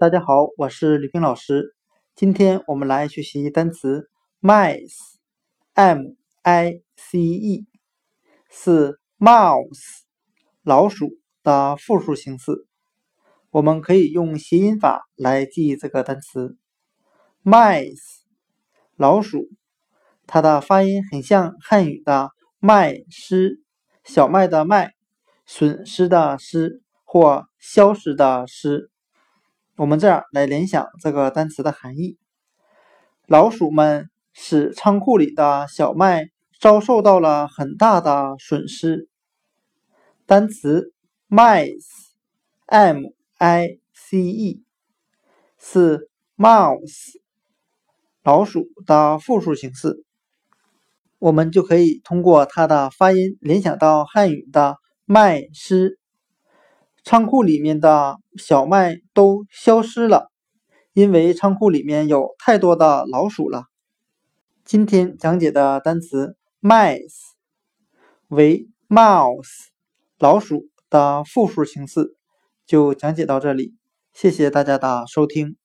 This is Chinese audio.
大家好，我是李冰老师。今天我们来学习单词 mice，m i c e，是 mouse 老鼠的复数形式。我们可以用谐音法来记忆这个单词 mice 老鼠，它的发音很像汉语的麦失，小麦的麦，损失的失或消失的失。我们这样来联想这个单词的含义：老鼠们使仓库里的小麦遭受到了很大的损失。单词 mice，m i c e，是 mouse 老鼠的复数形式，我们就可以通过它的发音联想到汉语的麦失。仓库里面的小麦都消失了，因为仓库里面有太多的老鼠了。今天讲解的单词 mice 为 mouse 老鼠的复数形式，就讲解到这里。谢谢大家的收听。